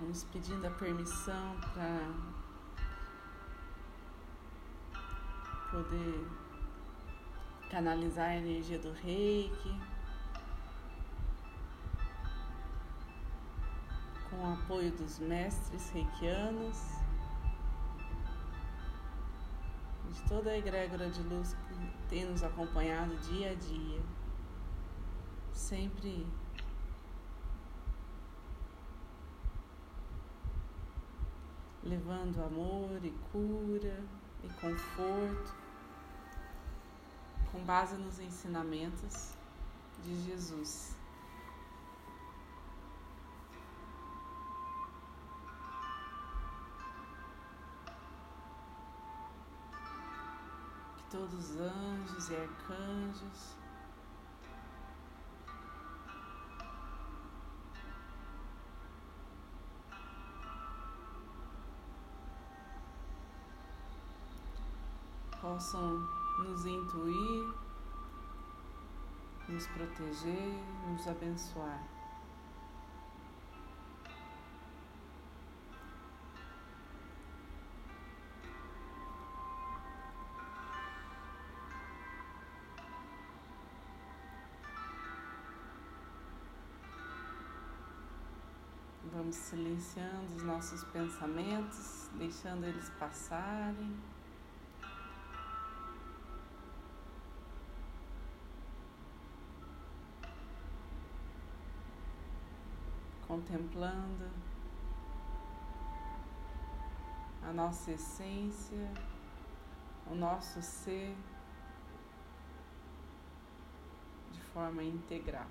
Vamos pedindo a permissão para poder canalizar a energia do reiki. Com o apoio dos mestres reikianos, de toda a egrégora de luz que tem nos acompanhado dia a dia, sempre levando amor e cura e conforto, com base nos ensinamentos de Jesus. Que todos os anjos e arcanjos possam nos intuir, nos proteger, nos abençoar. Vamos silenciando os nossos pensamentos, deixando eles passarem. Contemplando a nossa essência, o nosso ser de forma integral.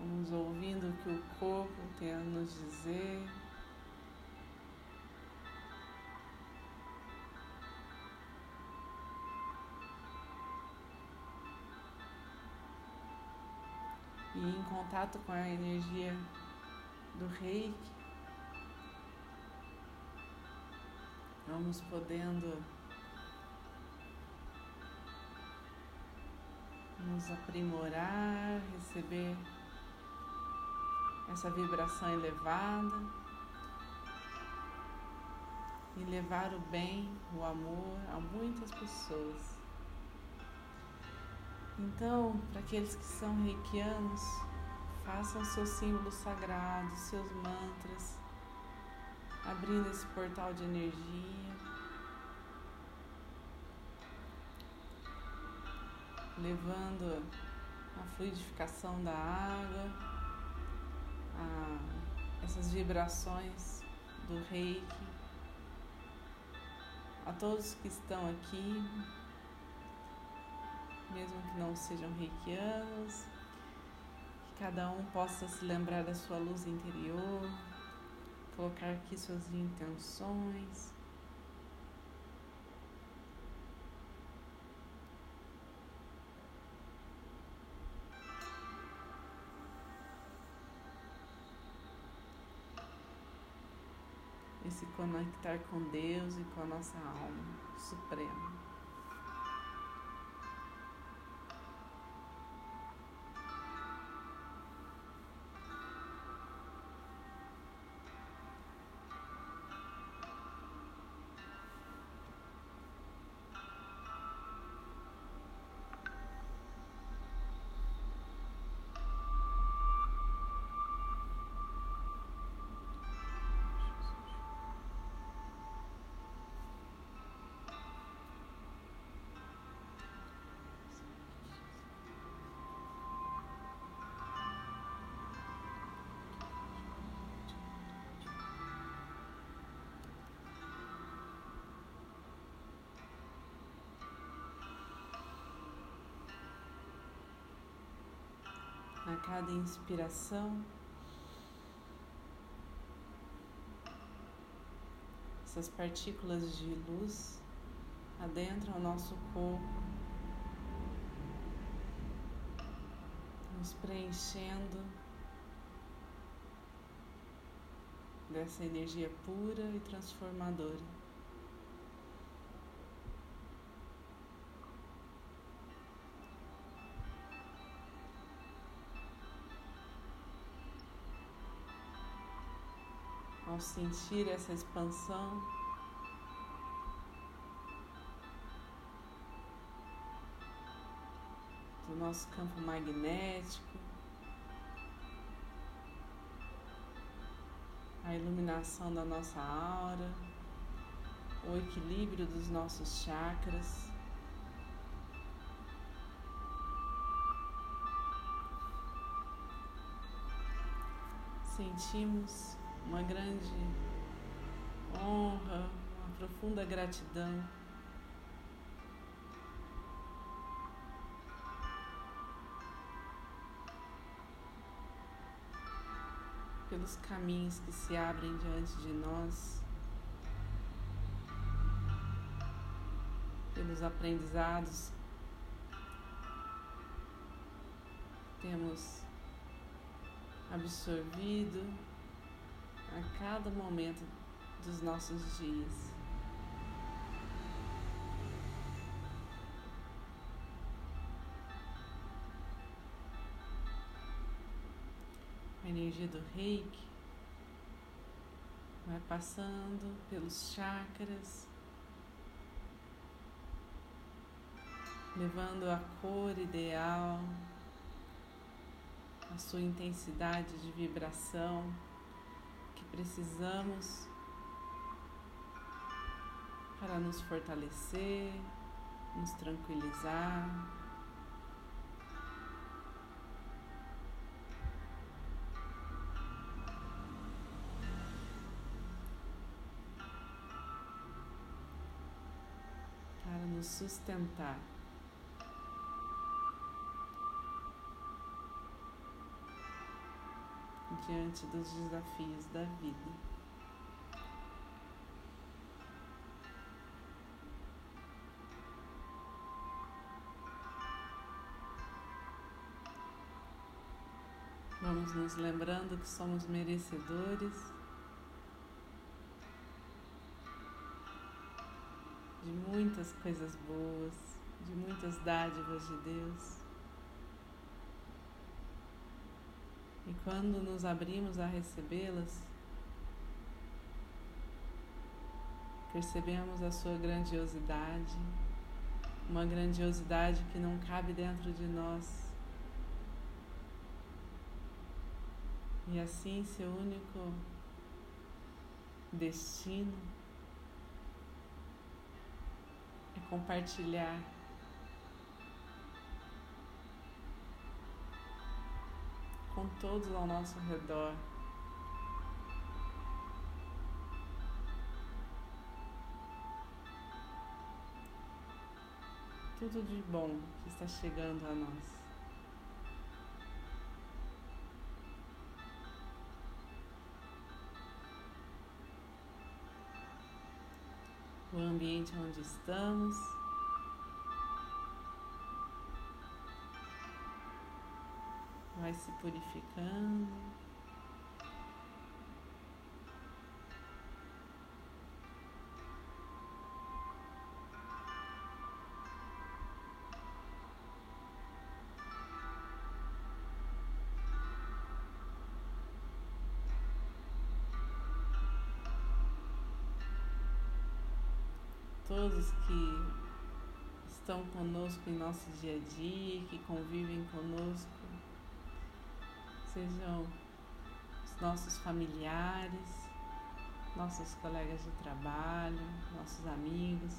Vamos ouvindo o que o corpo tem a nos dizer. Contato com a energia do reiki, vamos podendo nos aprimorar, receber essa vibração elevada e levar o bem, o amor a muitas pessoas. Então, para aqueles que são reikianos, façam seus símbolos sagrados, seus mantras, abrindo esse portal de energia. Levando a fluidificação da água, a, essas vibrações do reiki, a todos que estão aqui, mesmo que não sejam reikianos, cada um possa se lembrar da sua luz interior, colocar aqui suas intenções. E se conectar com Deus e com a nossa alma suprema. A cada inspiração. Essas partículas de luz adentram o nosso corpo, nos preenchendo dessa energia pura e transformadora. Sentir essa expansão, do nosso campo magnético, a iluminação da nossa aura, o equilíbrio dos nossos chakras. Sentimos uma grande honra, uma profunda gratidão. Pelos caminhos que se abrem diante de nós, pelos aprendizados. Temos absorvido a cada momento dos nossos dias. energia do reiki vai passando pelos chakras, levando a cor ideal, a sua intensidade de vibração precisamos para nos fortalecer, nos tranquilizar. nos sustentar. Diante dos desafios da vida. Vamos nos lembrando que somos merecedores de muitas coisas boas, de muitas dádivas de Deus. E quando nos abrimos a recebê-las, percebemos a sua grandiosidade, uma grandiosidade que não cabe dentro de nós. E assim seu único destino compartilhar. Com todos ao nosso redor. Tudo de bom que está chegando a nós. o ambiente onde estamos. Vai se purificando. todos que estão conosco em nosso dia a dia, que convivem conosco, sejam os nossos familiares, nossos colegas de trabalho, nossos amigos.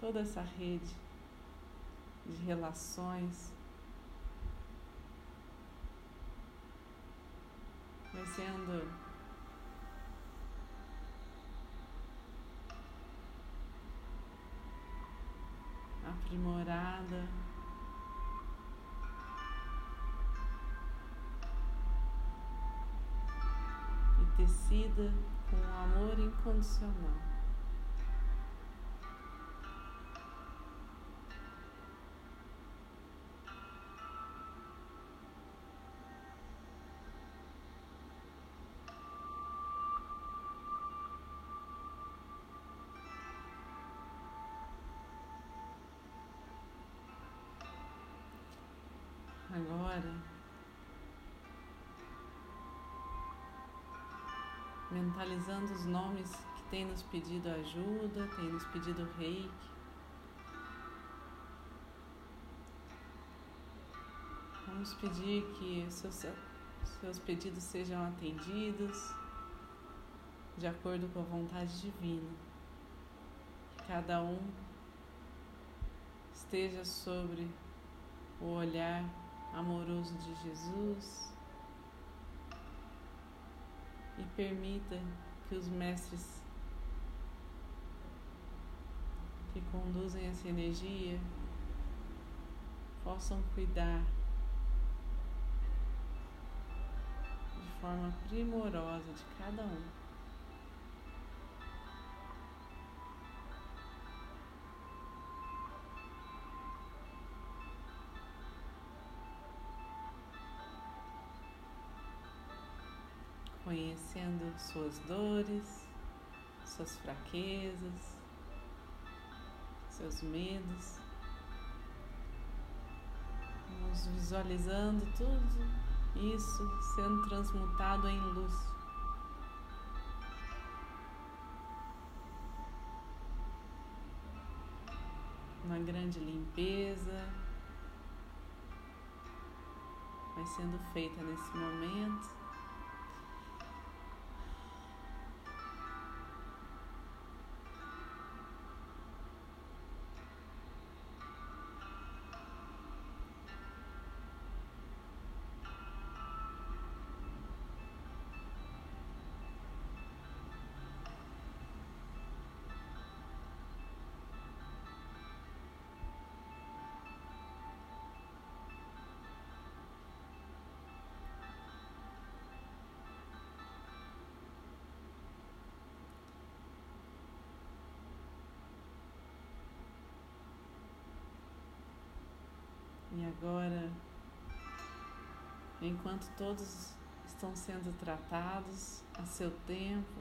Toda essa rede de relações vai sendo aprimorada. E tecida com amor incondicional. Agora, mentalizando os nomes que tem nos pedido ajuda, tem nos pedido reiki. Vamos pedir que seus, seus pedidos sejam atendidos de acordo com a vontade divina. Que cada um esteja sobre o olhar amoroso de Jesus e permita que os mestres que conduzem essa energia possam cuidar de forma primorosa de cada um. Conhecendo suas dores, suas fraquezas, seus medos. Vamos visualizando tudo isso sendo transmutado em luz. Uma grande limpeza vai sendo feita nesse momento. Agora, enquanto todos estão sendo tratados a seu tempo,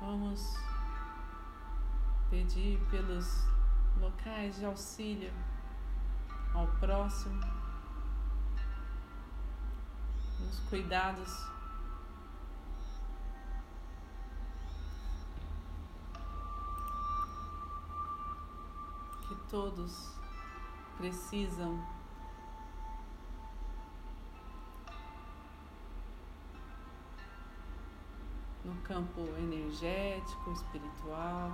vamos pedir pelos locais de auxílio ao próximo, nos cuidados todos precisam no campo energético, espiritual,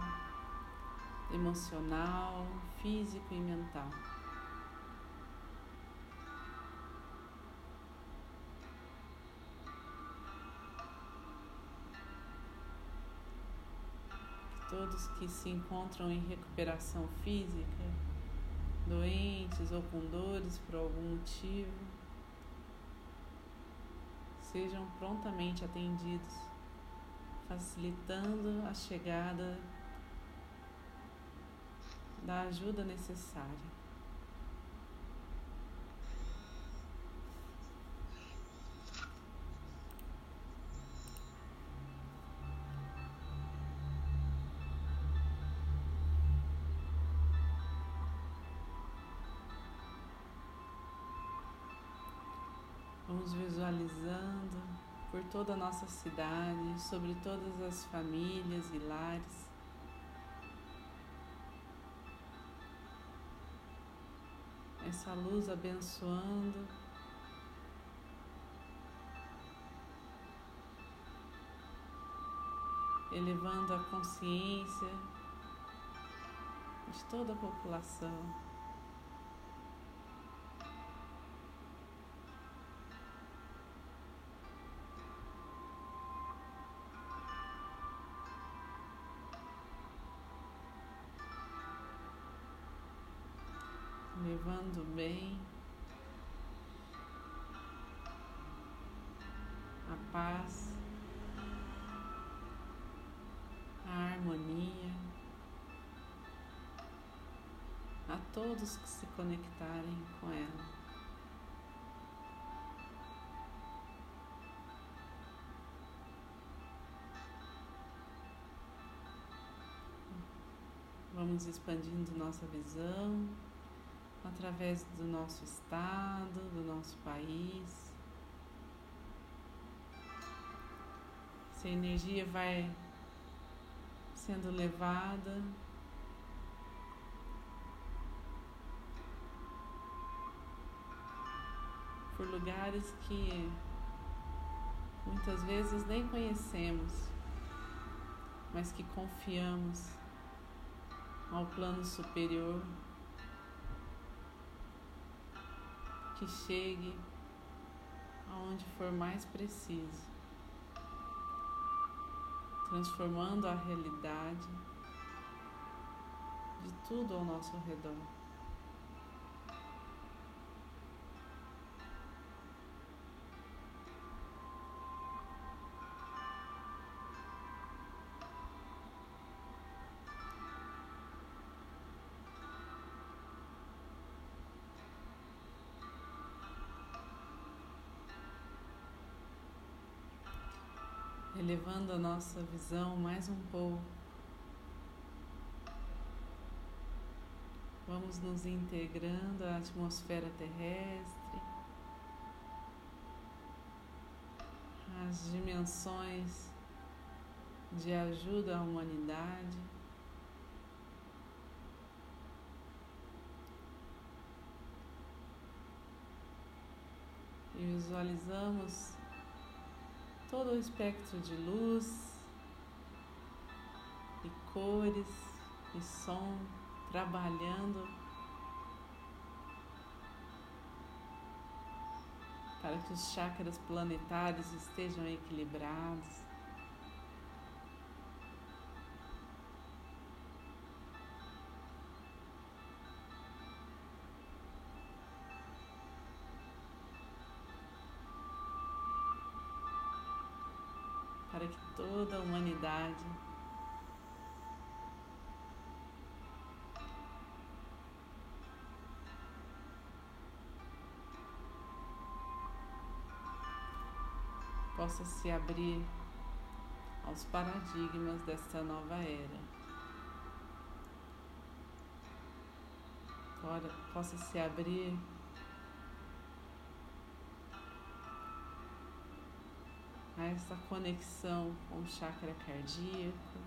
emocional, físico e mental. Todos que se encontram em recuperação física, doentes ou com dores por algum motivo, sejam prontamente atendidos, facilitando a chegada da ajuda necessária. Toda a nossa cidade, sobre todas as famílias e lares. Essa luz abençoando. Elevando a consciência de toda a população. Levando bem. A paz, a harmonia. A todos que se conectarem com ela. Vamos expandindo nossa visão através do nosso estado, do nosso país. Essa energia vai sendo levada por lugares que muitas vezes nem conhecemos, mas que confiamos ao plano superior que chegue aonde for mais preciso, transformando a realidade de tudo ao nosso redor. Elevando a nossa visão mais um pouco. Vamos nos integrando à atmosfera terrestre, às dimensões de ajuda à humanidade. E visualizamos todo o espectro de luz e cores e som trabalhando para que os chakras planetários estejam equilibrados. Humanidade possa se abrir aos paradigmas desta nova era. Possa se abrir a essa conexão com o chakra cardíaco,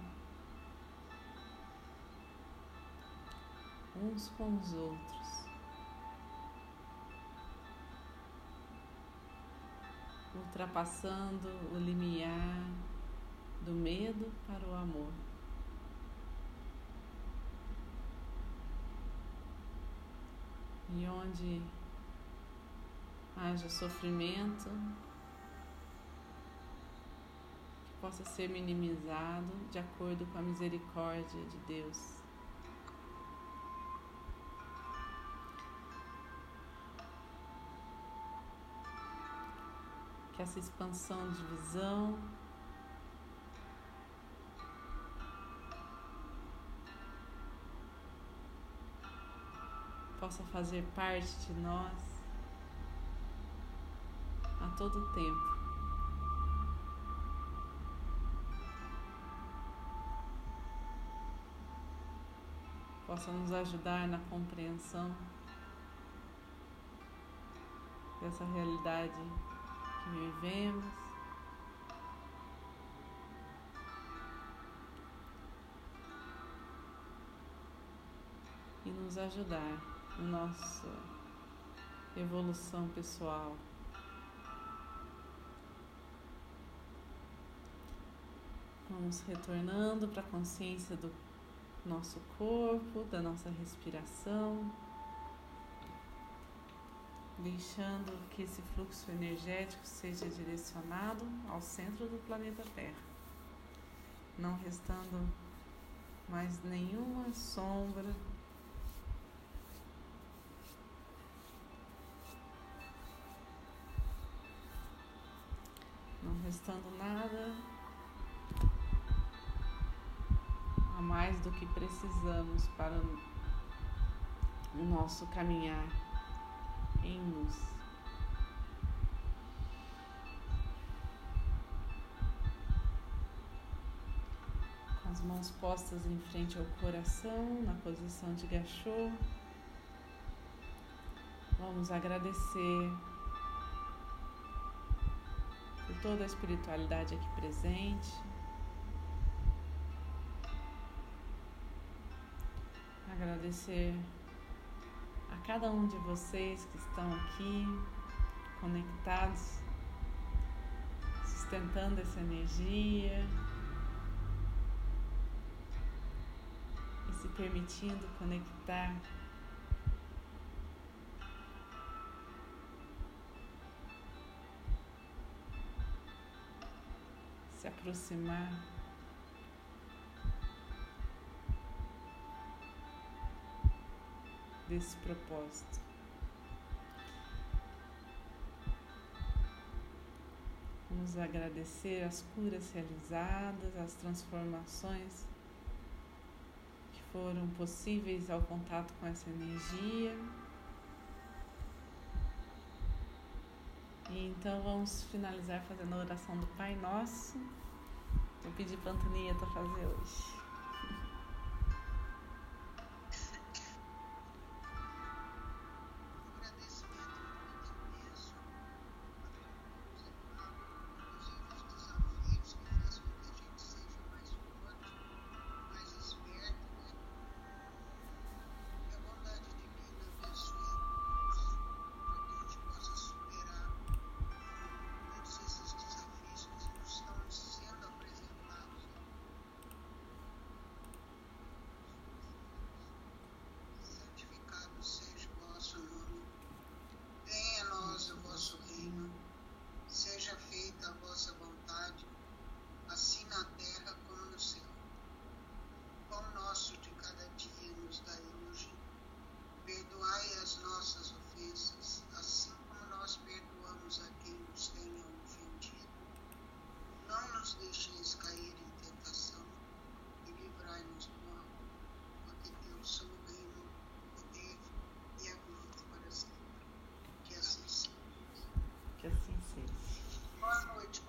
uns com os outros. Ultrapassando o limiar do medo para o amor. E onde haja sofrimento, possa ser minimizado de acordo com a misericórdia de Deus. Que essa expansão de visão possa fazer parte de nós a todo tempo. Possa nos ajudar na compreensão dessa realidade que vivemos. E nos ajudar na nossa evolução pessoal. Vamos retornando para a consciência do nosso corpo, da nossa respiração, deixando que esse fluxo energético seja direcionado ao centro do planeta Terra, não restando mais nenhuma sombra. Não restando nada mais do que precisamos para o nosso caminhar em luz. Com as mãos postas em frente ao coração, na posição de gachô. Vamos agradecer por toda a espiritualidade aqui presente. Agradecer a cada um de vocês que estão aqui conectados, sustentando essa energia e se permitindo conectar se aproximar. Desse propósito. Vamos agradecer as curas realizadas, as transformações que foram possíveis ao contato com essa energia. E então vamos finalizar fazendo a oração do Pai Nosso. Eu pedi para a Antonieta fazer hoje.